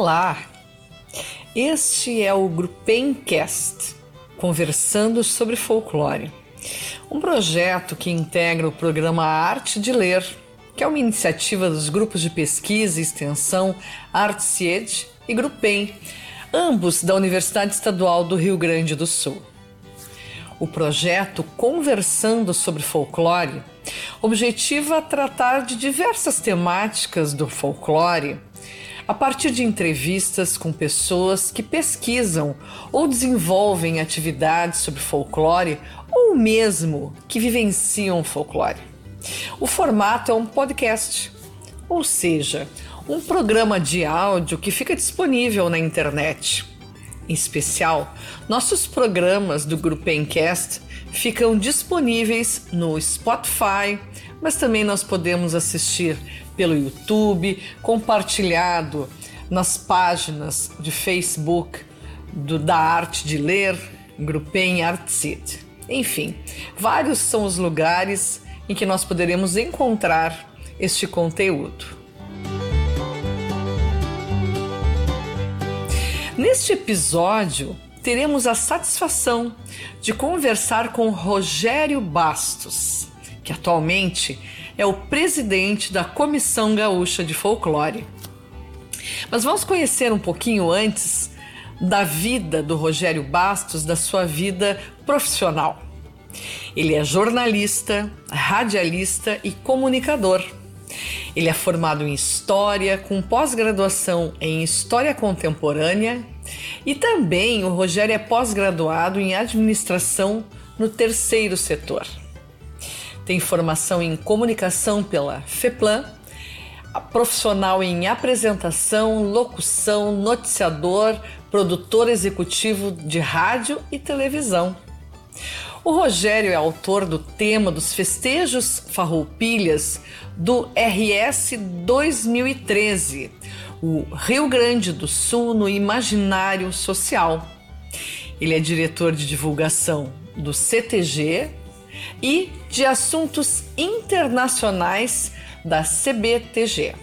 Olá! Este é o Grupencast, conversando sobre folclore. Um projeto que integra o programa Arte de Ler, que é uma iniciativa dos grupos de pesquisa e extensão Artsied e Grupem, ambos da Universidade Estadual do Rio Grande do Sul. O projeto Conversando sobre Folclore objetiva tratar de diversas temáticas do folclore a partir de entrevistas com pessoas que pesquisam ou desenvolvem atividades sobre folclore ou mesmo que vivenciam folclore. O formato é um podcast, ou seja, um programa de áudio que fica disponível na internet. Em especial, nossos programas do Grupo Encast ficam disponíveis no Spotify, mas também nós podemos assistir pelo YouTube, compartilhado nas páginas de Facebook do, da Arte de Ler, Grupem Artsit. Enfim, vários são os lugares em que nós poderemos encontrar este conteúdo. Neste episódio, teremos a satisfação de conversar com Rogério Bastos, que atualmente é o presidente da Comissão Gaúcha de Folclore. Mas vamos conhecer um pouquinho antes da vida do Rogério Bastos, da sua vida profissional. Ele é jornalista, radialista e comunicador. Ele é formado em História, com pós-graduação em História Contemporânea e também o Rogério é pós-graduado em Administração no terceiro setor. Tem formação em Comunicação pela FEPLAN, profissional em apresentação, locução, noticiador, produtor executivo de rádio e televisão. O Rogério é autor do tema dos festejos farroupilhas do RS 2013, o Rio Grande do Sul no imaginário social. Ele é diretor de divulgação do CTG e de assuntos internacionais da CBTG.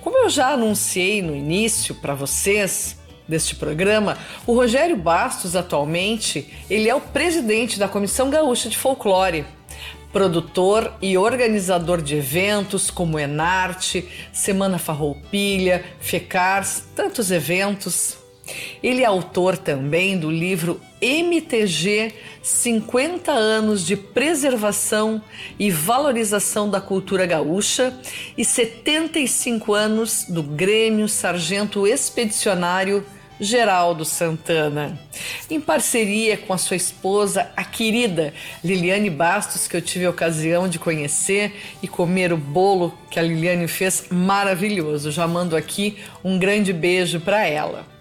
Como eu já anunciei no início para vocês, deste programa, o Rogério Bastos atualmente, ele é o presidente da Comissão Gaúcha de Folclore, produtor e organizador de eventos como Enarte, Semana Farroupilha, FECARS, tantos eventos. Ele é autor também do livro MTG 50 anos de preservação e valorização da cultura gaúcha e 75 anos do Grêmio Sargento Expedicionário Geraldo Santana, em parceria com a sua esposa, a querida Liliane Bastos, que eu tive a ocasião de conhecer e comer o bolo que a Liliane fez maravilhoso. Já mando aqui um grande beijo para ela.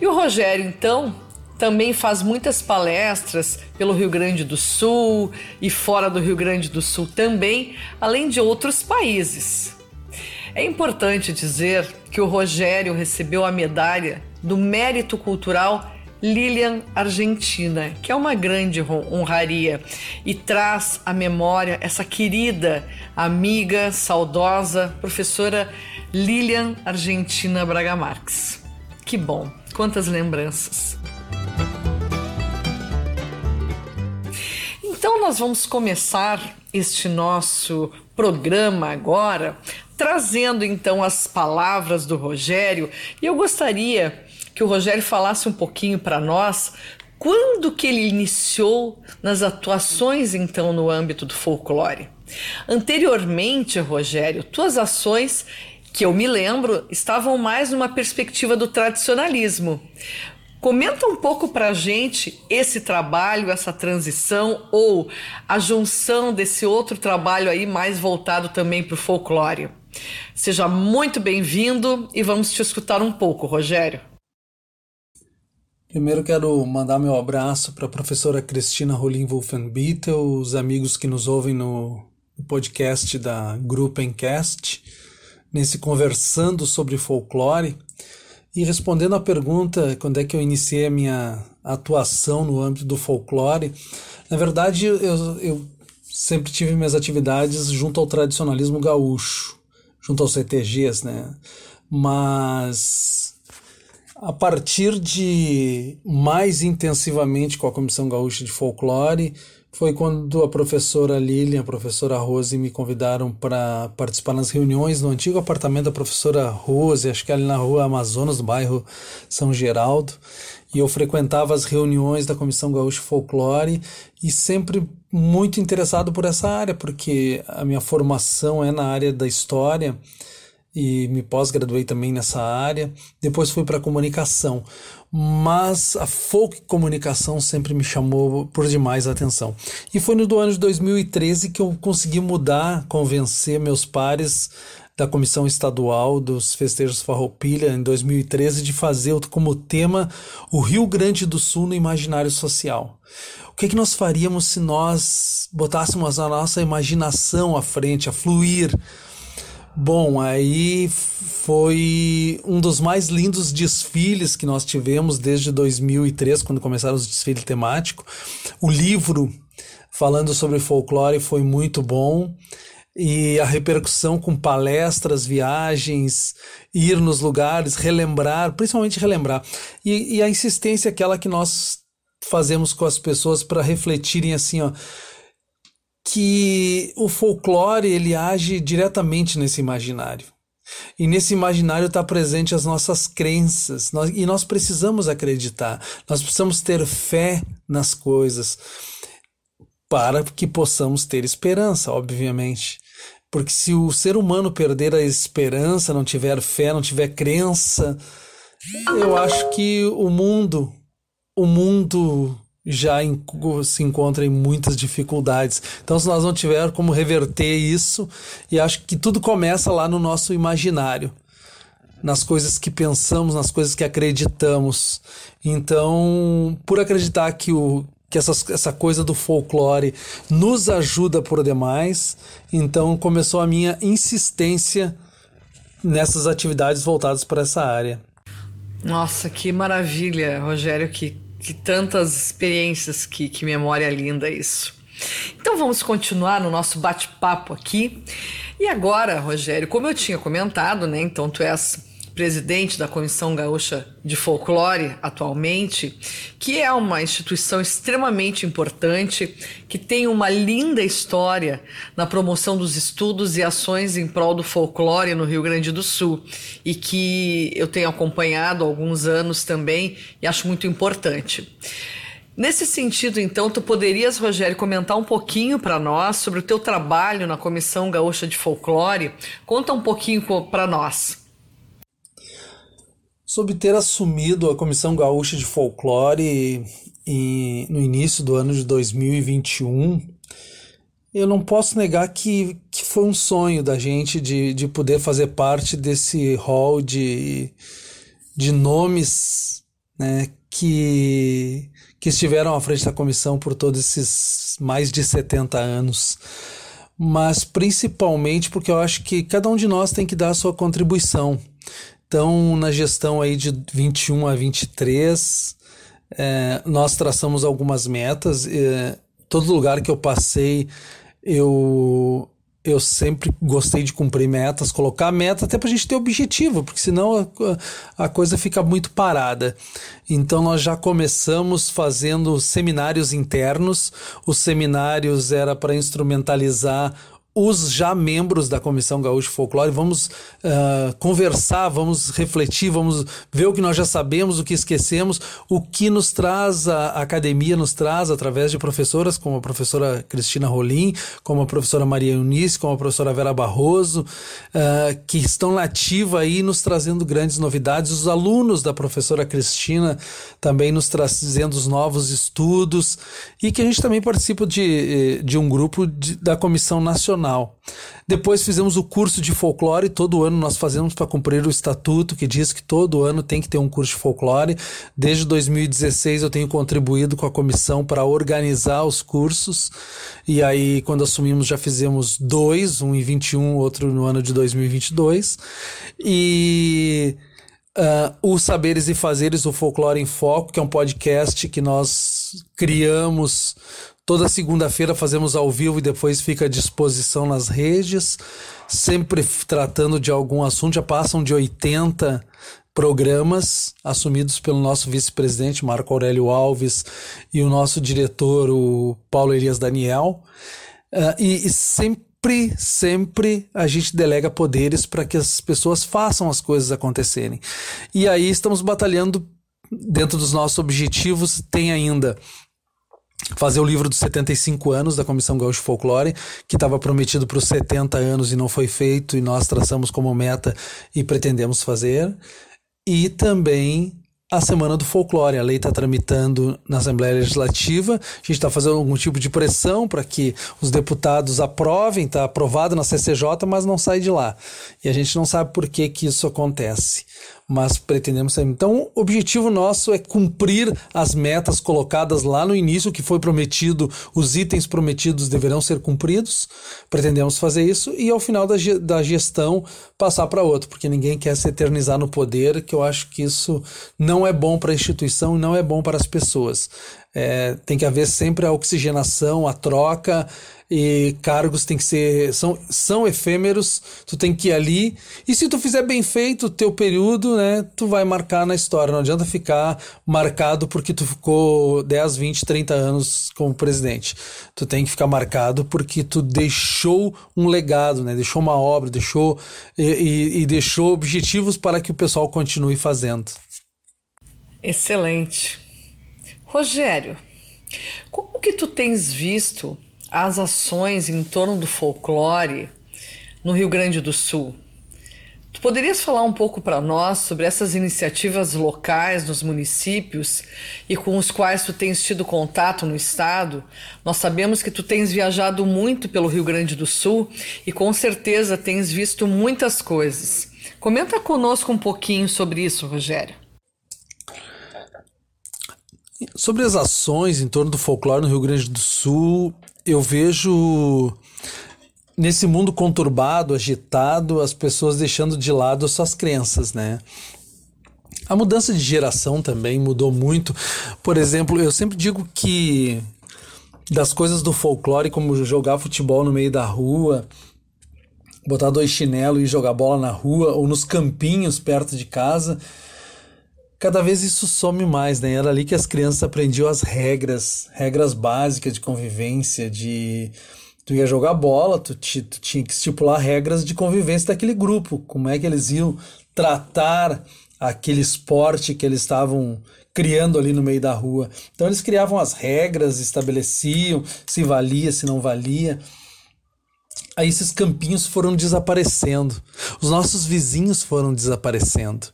E o Rogério, então, também faz muitas palestras pelo Rio Grande do Sul e fora do Rio Grande do Sul também, além de outros países. É importante dizer que o Rogério recebeu a medalha do Mérito Cultural Lilian Argentina, que é uma grande honraria e traz à memória essa querida amiga, saudosa professora Lilian Argentina Braga Marques. Que bom, quantas lembranças. Então, nós vamos começar este nosso programa agora trazendo então as palavras do Rogério e eu gostaria que o Rogério falasse um pouquinho para nós quando que ele iniciou nas atuações então no âmbito do folclore. Anteriormente, Rogério, tuas ações que eu me lembro estavam mais numa perspectiva do tradicionalismo. Comenta um pouco para a gente esse trabalho, essa transição ou a junção desse outro trabalho aí mais voltado também para o folclore. Seja muito bem-vindo e vamos te escutar um pouco, Rogério. Primeiro quero mandar meu abraço para a professora Cristina Rolim Wolfenbittel, os amigos que nos ouvem no podcast da Gruppencast, nesse conversando sobre folclore. E respondendo à pergunta, quando é que eu iniciei a minha atuação no âmbito do folclore, na verdade eu, eu sempre tive minhas atividades junto ao tradicionalismo gaúcho junto aos CTGs, né? mas a partir de mais intensivamente com a Comissão Gaúcha de Folclore, foi quando a professora Lilian, a professora Rose me convidaram para participar nas reuniões no antigo apartamento da professora Rose, acho que ali na rua Amazonas, no bairro São Geraldo. E eu frequentava as reuniões da Comissão Gaúcha Folclore e sempre muito interessado por essa área, porque a minha formação é na área da história e me pós-graduei também nessa área. Depois fui para comunicação, mas a folk comunicação sempre me chamou por demais a atenção. E foi no do ano de 2013 que eu consegui mudar, convencer meus pares da Comissão Estadual dos Festejos Farroupilha em 2013 de fazer como tema o Rio Grande do Sul no imaginário social. O que, é que nós faríamos se nós botássemos a nossa imaginação à frente, a fluir? Bom, aí foi um dos mais lindos desfiles que nós tivemos desde 2003, quando começaram os desfiles temáticos. O livro falando sobre folclore foi muito bom e a repercussão com palestras, viagens, ir nos lugares, relembrar, principalmente relembrar. E, e a insistência é aquela que nós fazemos com as pessoas para refletirem assim, ó, que o folclore ele age diretamente nesse imaginário. E nesse imaginário está presente as nossas crenças, nós, e nós precisamos acreditar, nós precisamos ter fé nas coisas para que possamos ter esperança, obviamente. Porque se o ser humano perder a esperança, não tiver fé, não tiver crença, eu acho que o mundo, o mundo já se encontra em muitas dificuldades. Então, se nós não tivermos como reverter isso, e acho que tudo começa lá no nosso imaginário, nas coisas que pensamos, nas coisas que acreditamos. Então, por acreditar que o que essas, essa coisa do folclore nos ajuda por demais. Então começou a minha insistência nessas atividades voltadas para essa área. Nossa, que maravilha, Rogério, que, que tantas experiências, que, que memória linda isso. Então vamos continuar no nosso bate-papo aqui. E agora, Rogério, como eu tinha comentado, né? Então tu és presidente da Comissão Gaúcha de Folclore atualmente, que é uma instituição extremamente importante, que tem uma linda história na promoção dos estudos e ações em prol do folclore no Rio Grande do Sul e que eu tenho acompanhado há alguns anos também e acho muito importante. Nesse sentido, então, tu poderias, Rogério, comentar um pouquinho para nós sobre o teu trabalho na Comissão Gaúcha de Folclore? Conta um pouquinho para nós sobre ter assumido a Comissão Gaúcha de Folclore e, no início do ano de 2021, eu não posso negar que, que foi um sonho da gente de, de poder fazer parte desse hall de, de nomes né, que, que estiveram à frente da comissão por todos esses mais de 70 anos. Mas principalmente porque eu acho que cada um de nós tem que dar a sua contribuição. Então, na gestão aí de 21 a 23, é, nós traçamos algumas metas. É, todo lugar que eu passei, eu eu sempre gostei de cumprir metas, colocar meta até para a gente ter objetivo, porque senão a, a, coisa fica muito parada. Então nós já começamos fazendo seminários internos. Os seminários era para instrumentalizar os já membros da Comissão Gaúcha Folclore, vamos uh, conversar, vamos refletir, vamos ver o que nós já sabemos, o que esquecemos, o que nos traz a academia, nos traz através de professoras como a professora Cristina Rolim, como a professora Maria Eunice, como a professora Vera Barroso, uh, que estão nativa aí nos trazendo grandes novidades, os alunos da professora Cristina também nos trazendo os novos estudos. E que a gente também participa de, eh, de um grupo de, da Comissão Nacional depois fizemos o curso de folclore, todo ano nós fazemos para cumprir o estatuto que diz que todo ano tem que ter um curso de folclore. Desde 2016 eu tenho contribuído com a comissão para organizar os cursos. E aí, quando assumimos, já fizemos dois, um em 21, outro no ano de 2022. E uh, o Saberes e Fazeres, o Folclore em Foco, que é um podcast que nós criamos. Toda segunda-feira fazemos ao vivo e depois fica à disposição nas redes, sempre tratando de algum assunto. Já passam de 80 programas assumidos pelo nosso vice-presidente Marco Aurélio Alves e o nosso diretor, o Paulo Elias Daniel. Uh, e, e sempre, sempre a gente delega poderes para que as pessoas façam as coisas acontecerem. E aí estamos batalhando dentro dos nossos objetivos, tem ainda fazer o livro dos 75 anos da Comissão Gaúcho Folclore, que estava prometido para os 70 anos e não foi feito, e nós traçamos como meta e pretendemos fazer. E também a Semana do Folclore. A lei está tramitando na Assembleia Legislativa. A gente está fazendo algum tipo de pressão para que os deputados aprovem. Está aprovado na CCJ, mas não sai de lá. E a gente não sabe por que, que isso acontece mas pretendemos ser. Então, o objetivo nosso é cumprir as metas colocadas lá no início, que foi prometido, os itens prometidos deverão ser cumpridos. Pretendemos fazer isso e ao final da, da gestão passar para outro, porque ninguém quer se eternizar no poder, que eu acho que isso não é bom para a instituição e não é bom para as pessoas. É, tem que haver sempre a oxigenação, a troca e cargos tem que ser são, são efêmeros, tu tem que ir ali e se tu fizer bem feito o teu período, né, tu vai marcar na história, não adianta ficar marcado porque tu ficou 10, 20, 30 anos como presidente. Tu tem que ficar marcado porque tu deixou um legado, né, deixou uma obra, deixou e, e, e deixou objetivos para que o pessoal continue fazendo. Excelente. Rogério, como que tu tens visto as ações em torno do folclore no Rio Grande do Sul. Tu poderias falar um pouco para nós sobre essas iniciativas locais nos municípios e com os quais tu tens tido contato no estado? Nós sabemos que tu tens viajado muito pelo Rio Grande do Sul e com certeza tens visto muitas coisas. Comenta conosco um pouquinho sobre isso, Rogério. Sobre as ações em torno do folclore no Rio Grande do Sul, eu vejo nesse mundo conturbado, agitado, as pessoas deixando de lado suas crenças, né? A mudança de geração também mudou muito. Por exemplo, eu sempre digo que das coisas do folclore, como jogar futebol no meio da rua, botar dois chinelos e jogar bola na rua ou nos campinhos perto de casa, cada vez isso some mais, né? Era ali que as crianças aprendiam as regras, regras básicas de convivência, de tu ia jogar bola, tu, tu tinha que estipular regras de convivência daquele grupo, como é que eles iam tratar aquele esporte que eles estavam criando ali no meio da rua. Então eles criavam as regras, estabeleciam se valia, se não valia. Aí esses campinhos foram desaparecendo. Os nossos vizinhos foram desaparecendo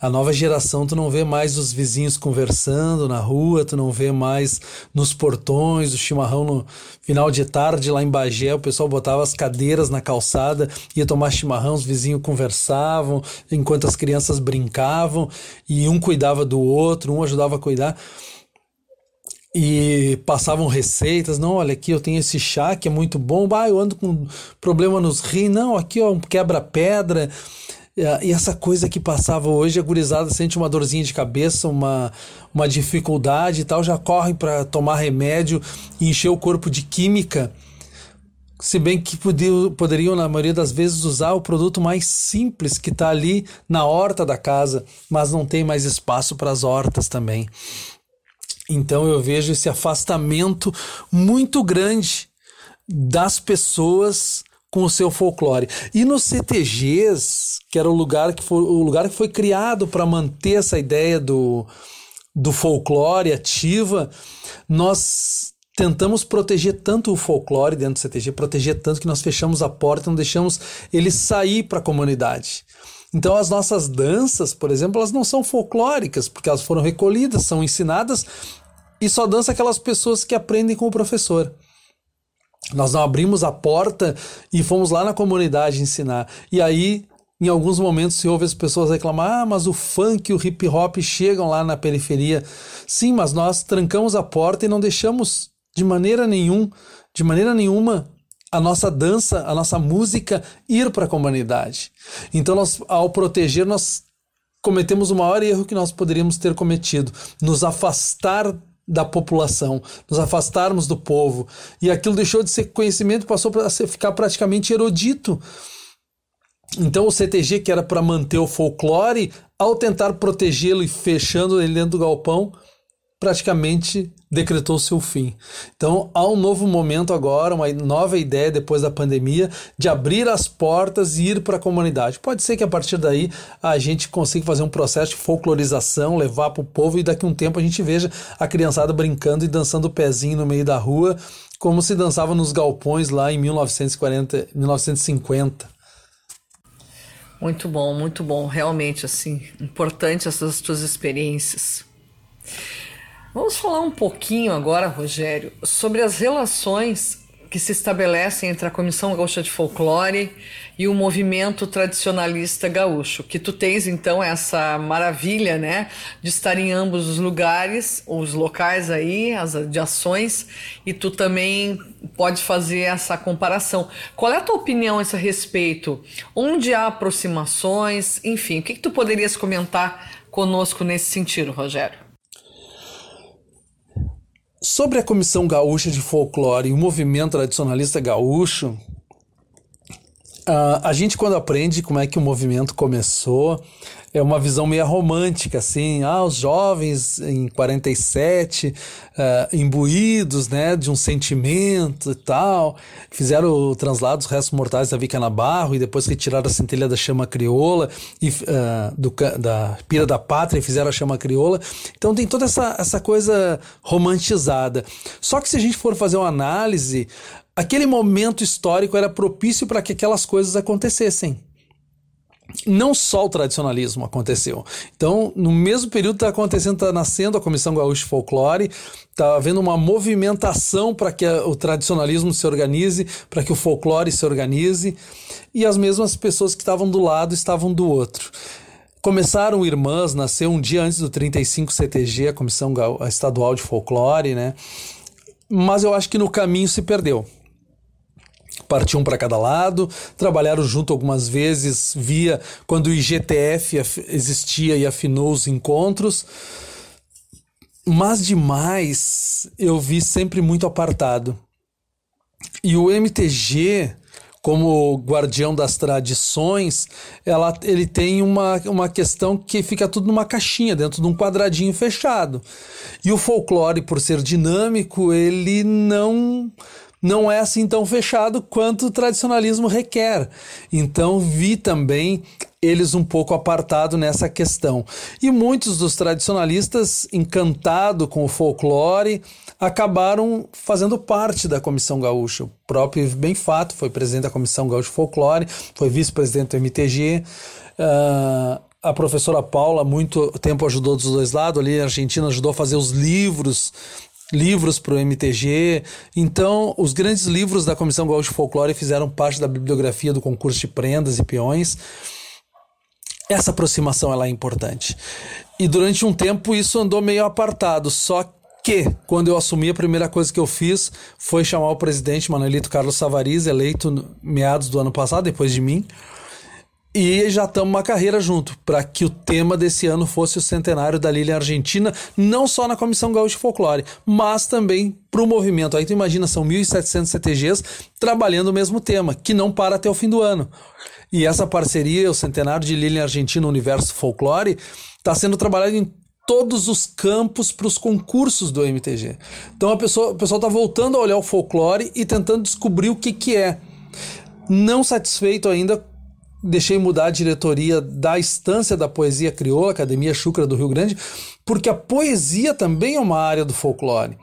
a nova geração tu não vê mais os vizinhos conversando na rua, tu não vê mais nos portões, o chimarrão no final de tarde lá em Bagé, o pessoal botava as cadeiras na calçada, ia tomar chimarrão, os vizinhos conversavam, enquanto as crianças brincavam, e um cuidava do outro, um ajudava a cuidar e passavam receitas. Não, olha aqui, eu tenho esse chá que é muito bom. Ah, eu ando com problema nos rins. Não, aqui ó, um quebra-pedra. E essa coisa que passava hoje, a gurizada sente uma dorzinha de cabeça, uma, uma dificuldade e tal, já correm para tomar remédio e encher o corpo de química. Se bem que poderiam, na maioria das vezes, usar o produto mais simples que está ali na horta da casa, mas não tem mais espaço para as hortas também. Então eu vejo esse afastamento muito grande das pessoas com o seu folclore. E nos CTGs, que era o lugar que foi, o lugar que foi criado para manter essa ideia do, do folclore ativa, nós tentamos proteger tanto o folclore dentro do CTG, proteger tanto que nós fechamos a porta, não deixamos ele sair para a comunidade. Então as nossas danças, por exemplo, elas não são folclóricas, porque elas foram recolhidas, são ensinadas e só dança aquelas pessoas que aprendem com o professor. Nós não abrimos a porta e fomos lá na comunidade ensinar. E aí, em alguns momentos, se ouve as pessoas reclamar: ah, mas o funk e o hip hop chegam lá na periferia. Sim, mas nós trancamos a porta e não deixamos de maneira nenhum, de maneira nenhuma, a nossa dança, a nossa música ir para a comunidade. Então, nós, ao proteger, nós cometemos o maior erro que nós poderíamos ter cometido: nos afastar da população, nos afastarmos do povo. E aquilo deixou de ser conhecimento, passou a ficar praticamente erudito. Então o CTG, que era para manter o folclore, ao tentar protegê-lo e fechando ele dentro do galpão, praticamente decretou seu fim. Então há um novo momento agora, uma nova ideia depois da pandemia de abrir as portas e ir para a comunidade. Pode ser que a partir daí a gente consiga fazer um processo de folclorização, levar para o povo e daqui a um tempo a gente veja a criançada brincando e dançando o pezinho no meio da rua, como se dançava nos galpões lá em 1940, 1950. Muito bom, muito bom, realmente assim, importante essas tuas experiências. Vamos falar um pouquinho agora, Rogério, sobre as relações que se estabelecem entre a Comissão Gaúcha de Folclore e o movimento tradicionalista gaúcho, que tu tens então essa maravilha, né, de estar em ambos os lugares, os locais aí, as de ações, e tu também pode fazer essa comparação. Qual é a tua opinião a esse respeito? Onde há aproximações, enfim, o que, que tu poderias comentar conosco nesse sentido, Rogério? Sobre a Comissão Gaúcha de Folclore e o movimento tradicionalista gaúcho, Uh, a gente, quando aprende como é que o movimento começou, é uma visão meio romântica, assim, ah, os jovens em 47, uh, ah, imbuídos, né, de um sentimento e tal, fizeram o translado dos restos mortais da Vica Nabarro e depois retiraram a centelha da chama crioula e uh, do, da pira da pátria e fizeram a chama crioula. Então tem toda essa, essa coisa romantizada. Só que se a gente for fazer uma análise, aquele momento histórico era propício para que aquelas coisas acontecessem. Não só o tradicionalismo aconteceu. Então, no mesmo período está acontecendo, está nascendo a Comissão Gaúcha de Folclore, está havendo uma movimentação para que o tradicionalismo se organize, para que o folclore se organize, e as mesmas pessoas que estavam do lado estavam do outro. Começaram irmãs, nasceu um dia antes do 35 CTG, a Comissão Estadual de Folclore, né? Mas eu acho que no caminho se perdeu partiam para cada lado, trabalharam junto algumas vezes via quando o IGTF existia e afinou os encontros. Mas demais eu vi sempre muito apartado. E o MTG, como guardião das tradições, ela, ele tem uma, uma questão que fica tudo numa caixinha, dentro de um quadradinho fechado. E o folclore, por ser dinâmico, ele não não é assim tão fechado quanto o tradicionalismo requer. Então vi também eles um pouco apartado nessa questão. E muitos dos tradicionalistas, encantados com o folclore, acabaram fazendo parte da Comissão Gaúcha. O próprio Bem Fato foi presidente da Comissão Gaúcha Folclore, foi vice-presidente do MTG. Uh, ah, a professora Paula, muito tempo ajudou dos dois lados, ali a Argentina ajudou a fazer os livros livros para o MTG. Então, os grandes livros da Comissão Gaúcha Folclore fizeram parte da bibliografia do concurso de prendas e peões. Essa aproximação ela é importante. E durante um tempo isso andou meio apartado, só que quando eu assumi a primeira coisa que eu fiz foi chamar o presidente Manuelito Carlos Savariz, eleito meados do ano passado, depois de mim, e já estamos uma carreira junto, para que o tema desse ano fosse o centenário da Lilian Argentina, não só na Comissão Gaúcha de Folclore, mas também para o movimento. Aí tu imagina, são 1.700 CTGs trabalhando o mesmo tema, que não para até o fim do ano. E essa parceria, o centenário de Lilian Argentina Universo Folclore, está sendo trabalhado em todos os campos para os concursos do MTG. Então a pessoa, o pessoal está voltando a olhar o folclore e tentando descobrir o que, que é. Não satisfeito ainda deixei mudar a diretoria da Estância da Poesia Crioula, Academia Chucra do Rio Grande, porque a poesia também é uma área do folclore.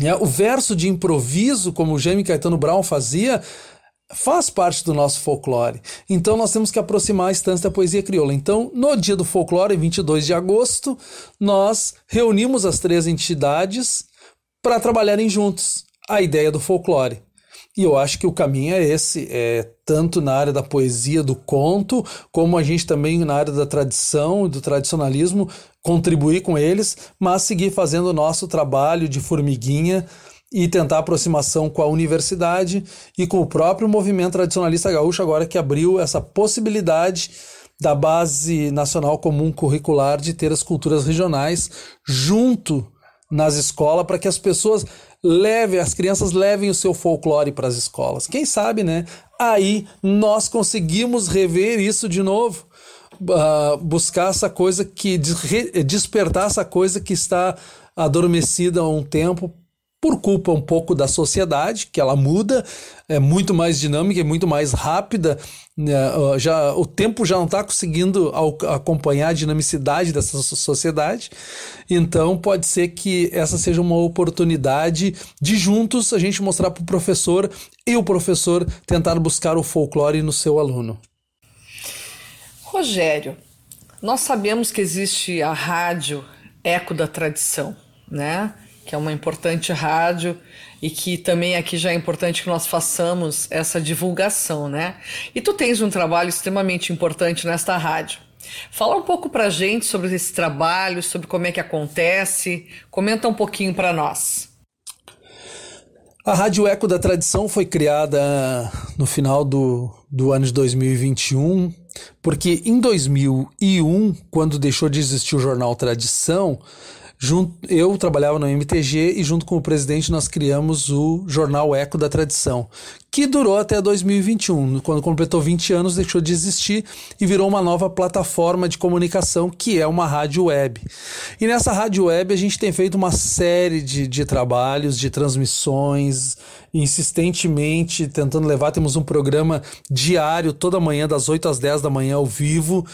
É, o verso de improviso, como o Jaime Caetano Brown fazia, faz parte do nosso folclore. Então nós temos que aproximar a Estância da Poesia Crioula. Então, no dia do folclore, 22 de agosto, nós reunimos as três entidades para trabalharem juntos a ideia do folclore. E eu acho que o caminho é esse, é tanto na área da poesia, do conto, como a gente também na área da tradição, do tradicionalismo, contribuir com eles, mas seguir fazendo o nosso trabalho de formiguinha e tentar aproximação com a universidade e com o próprio movimento tradicionalista gaúcho, agora que abriu essa possibilidade da Base Nacional Comum Curricular de ter as culturas regionais junto nas escolas para que as pessoas levem, as crianças levem o seu folclore para as escolas. Quem sabe, né? Aí nós conseguimos rever isso de novo. Uh, buscar essa coisa que despertar essa coisa que está adormecida há um tempo por culpa um pouco da sociedade, que ela muda, é muito mais dinâmica, é muito mais rápida. Né? Já, o tempo já não está conseguindo acompanhar a dinamicidade dessa sociedade. Então, pode ser que essa seja uma oportunidade de juntos a gente mostrar para o professor e o professor tentar buscar o folclore no seu aluno. Rogério, nós sabemos que existe a rádio Eco da Tradição, né? Que é uma importante rádio e que também aqui já é importante que nós façamos essa divulgação, né? E tu tens um trabalho extremamente importante nesta rádio. Fala um pouco pra gente sobre esse trabalho, sobre como é que acontece, comenta um pouquinho para nós. A Rádio Eco da Tradição foi criada no final do, do ano de 2021, porque em 2001, quando deixou de existir o jornal Tradição, Junto, eu trabalhava no MTG e junto com o presidente nós criamos o jornal Eco da Tradição, que durou até 2021. Quando completou 20 anos, deixou de existir e virou uma nova plataforma de comunicação, que é uma rádio web. E nessa rádio web a gente tem feito uma série de, de trabalhos, de transmissões, insistentemente tentando levar. Temos um programa diário, toda manhã, das 8 às 10 da manhã, ao vivo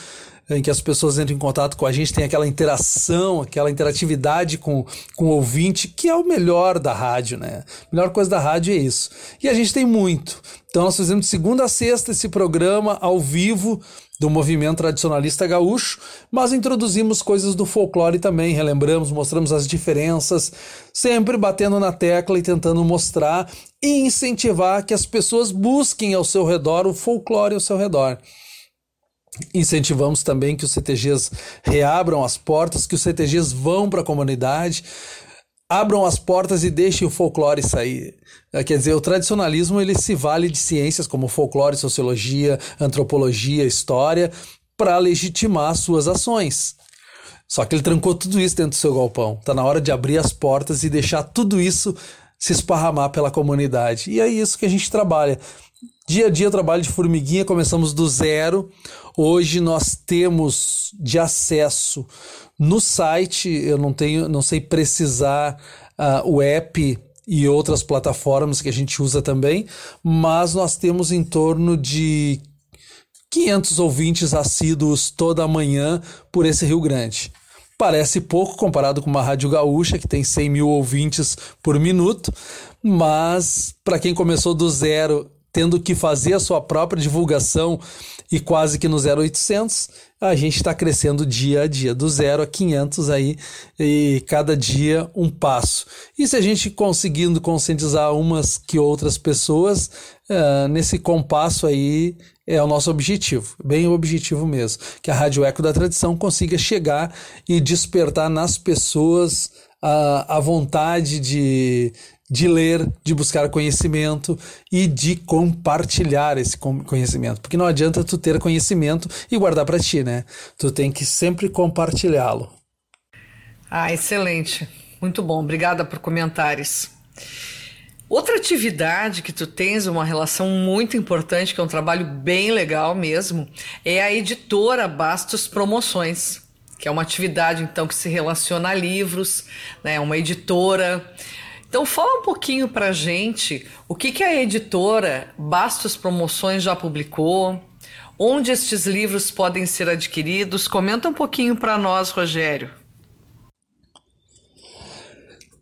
em que as pessoas entram em contato com a gente, tem aquela interação, aquela interatividade com, com o ouvinte, que é o melhor da rádio, né? A melhor coisa da rádio é isso. E a gente tem muito. Então nós fizemos de segunda a sexta esse programa ao vivo do movimento tradicionalista gaúcho, mas introduzimos coisas do folclore também, relembramos, mostramos as diferenças, sempre batendo na tecla e tentando mostrar e incentivar que as pessoas busquem ao seu redor o folclore ao seu redor. Incentivamos também que os CTGs reabram as portas, que os CTGs vão para a comunidade, abram as portas e deixem o folclore sair. É, quer dizer, o tradicionalismo ele se vale de ciências como folclore, sociologia, antropologia, história, para legitimar suas ações. Só que ele trancou tudo isso dentro do seu galpão. Está na hora de abrir as portas e deixar tudo isso se esparramar pela comunidade. E é isso que a gente trabalha. Dia a dia trabalho de formiguinha, começamos do zero. Hoje nós temos de acesso no site, eu não tenho, não sei precisar uh, o app e outras plataformas que a gente usa também, mas nós temos em torno de 500 ouvintes assíduos toda manhã por esse Rio Grande. Parece pouco comparado com uma rádio gaúcha que tem 100 mil ouvintes por minuto, mas para quem começou do zero tendo que fazer a sua própria divulgação e quase que no 0800, a gente está crescendo dia a dia, do zero a 500 aí, e cada dia um passo. E se a gente conseguindo conscientizar umas que outras pessoas, uh, nesse compasso aí é o nosso objetivo, bem o objetivo mesmo, que a Rádio Eco da Tradição consiga chegar e despertar nas pessoas a, a vontade de, de ler, de buscar conhecimento e de compartilhar esse conhecimento. Porque não adianta tu ter conhecimento e guardar para ti, né? Tu tem que sempre compartilhá-lo. Ah, excelente. Muito bom. Obrigada por comentários. Outra atividade que tu tens uma relação muito importante, que é um trabalho bem legal mesmo, é a editora Bastos Promoções, que é uma atividade então que se relaciona a livros, né, uma editora então fala um pouquinho para gente o que, que a editora Bastos Promoções já publicou, onde estes livros podem ser adquiridos. Comenta um pouquinho para nós, Rogério.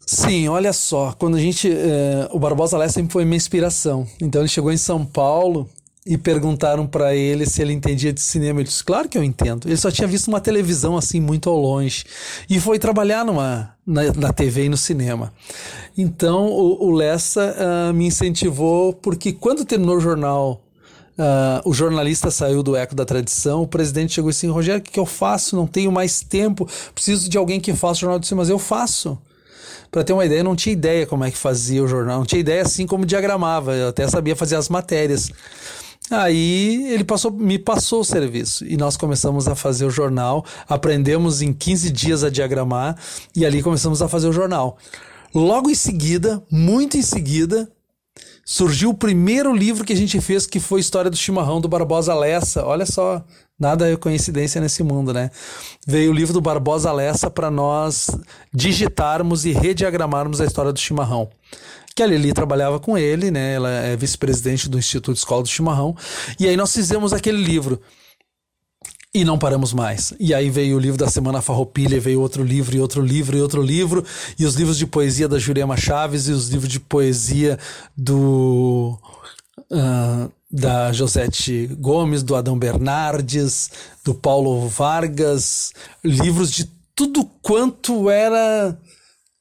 Sim, olha só, quando a gente. Eh, o Barbosa Lé sempre foi minha inspiração. Então ele chegou em São Paulo e perguntaram para ele se ele entendia de cinema. Ele disse: Claro que eu entendo. Ele só tinha visto uma televisão assim muito ao longe e foi trabalhar numa, na, na TV e no cinema. Então o, o Lessa uh, me incentivou porque quando terminou o jornal. Uh, o jornalista saiu do eco da tradição, o presidente chegou assim, Rogério, o que, que eu faço? Não tenho mais tempo, preciso de alguém que faça o jornal de cinema, mas eu faço. Para ter uma ideia, eu não tinha ideia como é que fazia o jornal, não tinha ideia assim como diagramava, eu até sabia fazer as matérias. Aí ele passou, me passou o serviço e nós começamos a fazer o jornal. Aprendemos em 15 dias a diagramar e ali começamos a fazer o jornal. Logo em seguida, muito em seguida, surgiu o primeiro livro que a gente fez, que foi História do Chimarrão, do Barbosa Lessa. Olha só, nada é coincidência nesse mundo, né? Veio o livro do Barbosa Lessa para nós digitarmos e rediagramarmos a história do chimarrão. Que a Lili trabalhava com ele, né? Ela é vice-presidente do Instituto Escola do Chimarrão. E aí nós fizemos aquele livro. E não paramos mais. E aí veio o livro da Semana Farroupilha, veio outro livro, e outro livro, e outro livro, e os livros de poesia da Jurema Chaves, e os livros de poesia do. Uh, da Josete Gomes, do Adão Bernardes, do Paulo Vargas, livros de tudo quanto era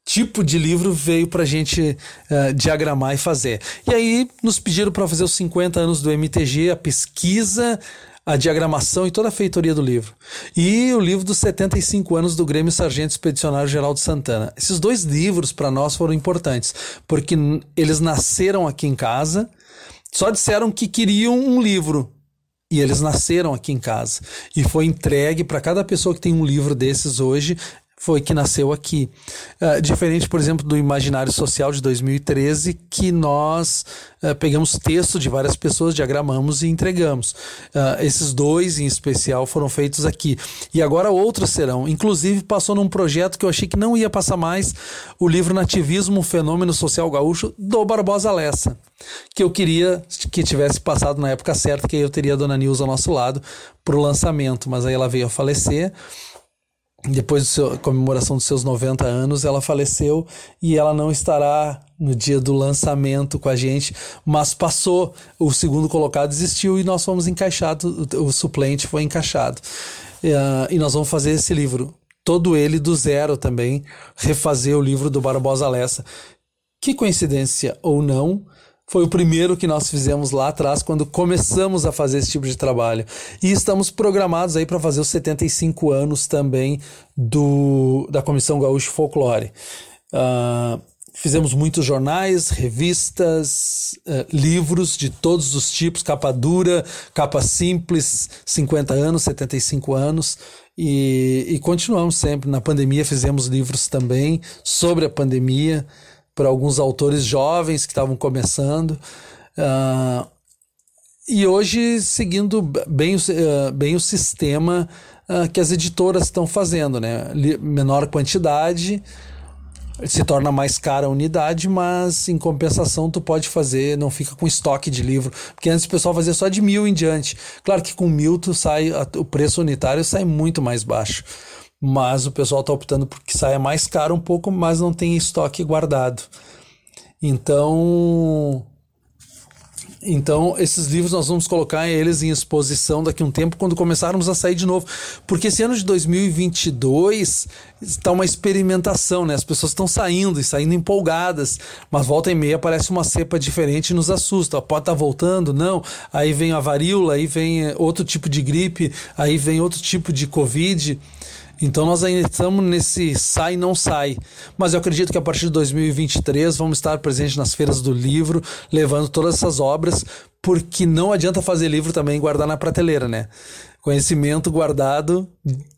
tipo de livro veio para a gente uh, diagramar e fazer. E aí nos pediram para fazer os 50 anos do MTG, a pesquisa, a diagramação e toda a feitoria do livro. E o livro dos 75 anos do Grêmio Sargento Expedicionário Geraldo Santana. Esses dois livros para nós foram importantes, porque eles nasceram aqui em casa, só disseram que queriam um livro. E eles nasceram aqui em casa. E foi entregue para cada pessoa que tem um livro desses hoje foi que nasceu aqui. Uh, diferente, por exemplo, do Imaginário Social de 2013, que nós uh, pegamos texto de várias pessoas, diagramamos e entregamos. Uh, esses dois, em especial, foram feitos aqui. E agora outros serão. Inclusive, passou num projeto que eu achei que não ia passar mais, o livro Nativismo, Fenômeno Social Gaúcho, do Barbosa Lessa. Que eu queria que tivesse passado na época certa, que eu teria a Dona Nilza ao nosso lado para o lançamento, mas aí ela veio a falecer depois da comemoração dos seus 90 anos, ela faleceu e ela não estará no dia do lançamento com a gente, mas passou. O segundo colocado desistiu e nós fomos encaixados, o suplente foi encaixado. Uh, e nós vamos fazer esse livro, todo ele do zero também, refazer o livro do Barbosa Lessa. Que coincidência ou não, foi o primeiro que nós fizemos lá atrás quando começamos a fazer esse tipo de trabalho. E estamos programados aí para fazer os 75 anos também do, da Comissão Gaúcho Folclore. Uh, fizemos muitos jornais, revistas, uh, livros de todos os tipos, capa dura, capa simples, 50 anos, 75 anos. E, e continuamos sempre. Na pandemia fizemos livros também sobre a pandemia por alguns autores jovens que estavam começando. Uh, e hoje seguindo bem, uh, bem o sistema uh, que as editoras estão fazendo, né? Menor quantidade, se torna mais cara a unidade, mas em compensação tu pode fazer, não fica com estoque de livro, porque antes o pessoal fazia só de mil em diante. Claro que com mil tu sai, o preço unitário sai muito mais baixo mas o pessoal está optando por que saia mais caro um pouco, mas não tem estoque guardado. Então, então esses livros nós vamos colocar eles em exposição daqui a um tempo quando começarmos a sair de novo, porque esse ano de 2022 está uma experimentação, né? As pessoas estão saindo e saindo empolgadas, mas volta e meia aparece uma cepa diferente e nos assusta. Pode estar tá voltando, não? Aí vem a varíola, aí vem outro tipo de gripe, aí vem outro tipo de covid. Então nós ainda estamos nesse sai não sai. Mas eu acredito que a partir de 2023 vamos estar presentes nas feiras do livro, levando todas essas obras, porque não adianta fazer livro também e guardar na prateleira, né? Conhecimento guardado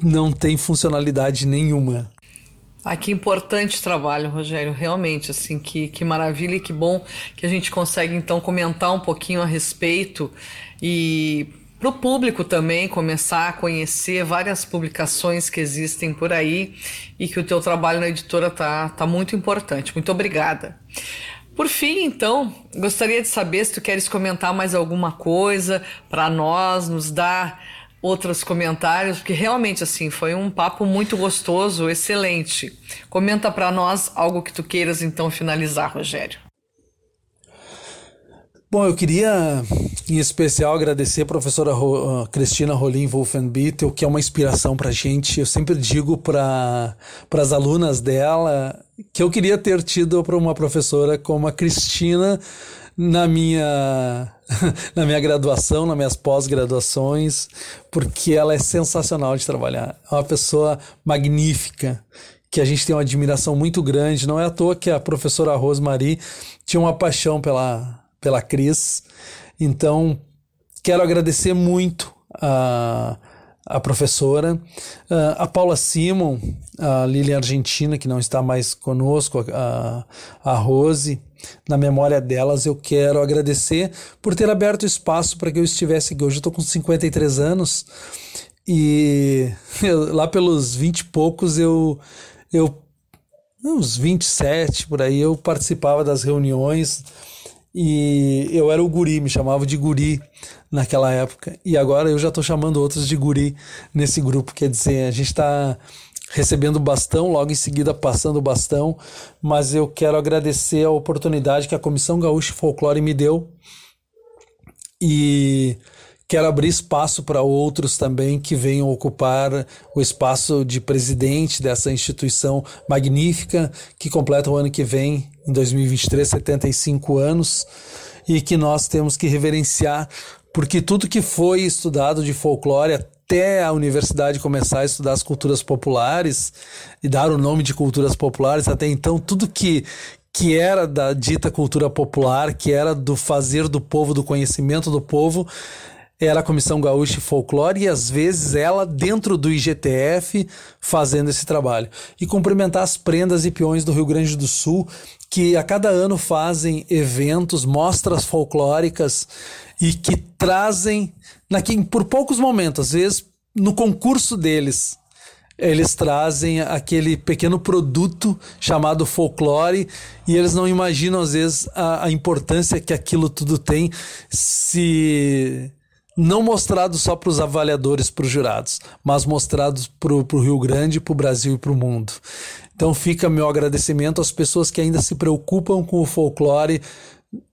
não tem funcionalidade nenhuma. Ah, que importante trabalho, Rogério. Realmente, assim, que, que maravilha e que bom que a gente consegue então comentar um pouquinho a respeito e para o público também começar a conhecer várias publicações que existem por aí e que o teu trabalho na editora tá, tá muito importante. Muito obrigada. Por fim, então, gostaria de saber se tu queres comentar mais alguma coisa para nós, nos dar outros comentários, porque realmente assim foi um papo muito gostoso, excelente. Comenta para nós algo que tu queiras então finalizar, Rogério. Bom, eu queria em especial agradecer a professora Ro, uh, Cristina Rolim Wolfenbittel, que é uma inspiração para a gente. Eu sempre digo para as alunas dela que eu queria ter tido para uma professora como a Cristina na minha na minha graduação, nas minhas pós-graduações, porque ela é sensacional de trabalhar. É uma pessoa magnífica que a gente tem uma admiração muito grande. Não é à toa que a professora Rosemary tinha uma paixão pela pela Cris. Então, quero agradecer muito a a professora, a Paula Simon, a Lilian Argentina, que não está mais conosco, a, a Rose. Na memória delas, eu quero agradecer por ter aberto espaço para que eu estivesse aqui. Hoje eu estou com 53 anos e eu, lá pelos 20 e poucos eu, eu uns 27 por aí, eu participava das reuniões e eu era o guri, me chamava de guri naquela época. E agora eu já estou chamando outros de guri nesse grupo. Quer dizer, a gente está recebendo bastão, logo em seguida passando o bastão, mas eu quero agradecer a oportunidade que a Comissão Gaúcha Folclore me deu e quero abrir espaço para outros também que venham ocupar o espaço de presidente dessa instituição magnífica que completa o ano que vem, em 2023, 75 anos, e que nós temos que reverenciar, porque tudo que foi estudado de folclore até a universidade começar a estudar as culturas populares e dar o nome de culturas populares, até então tudo que que era da dita cultura popular, que era do fazer do povo, do conhecimento do povo, era a Comissão Gaúcha e Folclore e às vezes ela dentro do IGTF fazendo esse trabalho. E cumprimentar as prendas e peões do Rio Grande do Sul que a cada ano fazem eventos, mostras folclóricas e que trazem, naquele, por poucos momentos, às vezes no concurso deles, eles trazem aquele pequeno produto chamado folclore e eles não imaginam às vezes a, a importância que aquilo tudo tem se não mostrado só para os avaliadores, para os jurados, mas mostrados para o Rio Grande, para o Brasil e para o mundo. Então fica meu agradecimento às pessoas que ainda se preocupam com o folclore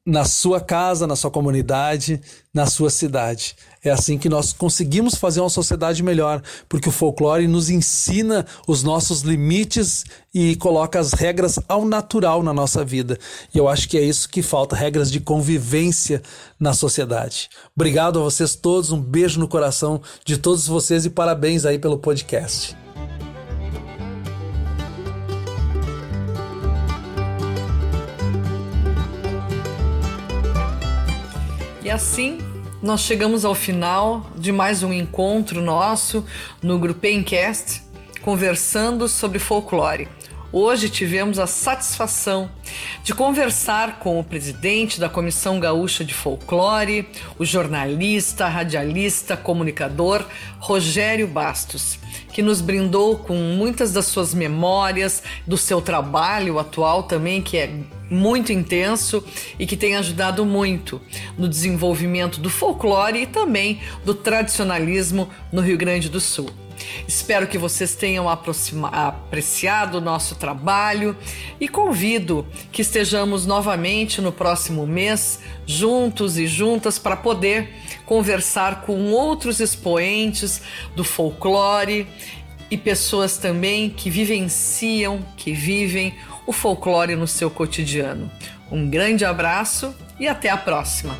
na sua casa, na sua comunidade, na sua cidade. É assim que nós conseguimos fazer uma sociedade melhor, porque o folclore nos ensina os nossos limites e coloca as regras ao natural na nossa vida. E eu acho que é isso que falta, regras de convivência na sociedade. Obrigado a vocês todos, um beijo no coração de todos vocês e parabéns aí pelo podcast. E assim nós chegamos ao final de mais um encontro nosso no Grupemcast, conversando sobre folclore. Hoje tivemos a satisfação de conversar com o presidente da Comissão Gaúcha de Folclore, o jornalista, radialista, comunicador Rogério Bastos, que nos brindou com muitas das suas memórias, do seu trabalho atual também, que é muito intenso e que tem ajudado muito no desenvolvimento do folclore e também do tradicionalismo no Rio Grande do Sul. Espero que vocês tenham apreciado o nosso trabalho e convido que estejamos novamente no próximo mês, juntos e juntas, para poder conversar com outros expoentes do folclore e pessoas também que vivenciam, que vivem o folclore no seu cotidiano. Um grande abraço e até a próxima!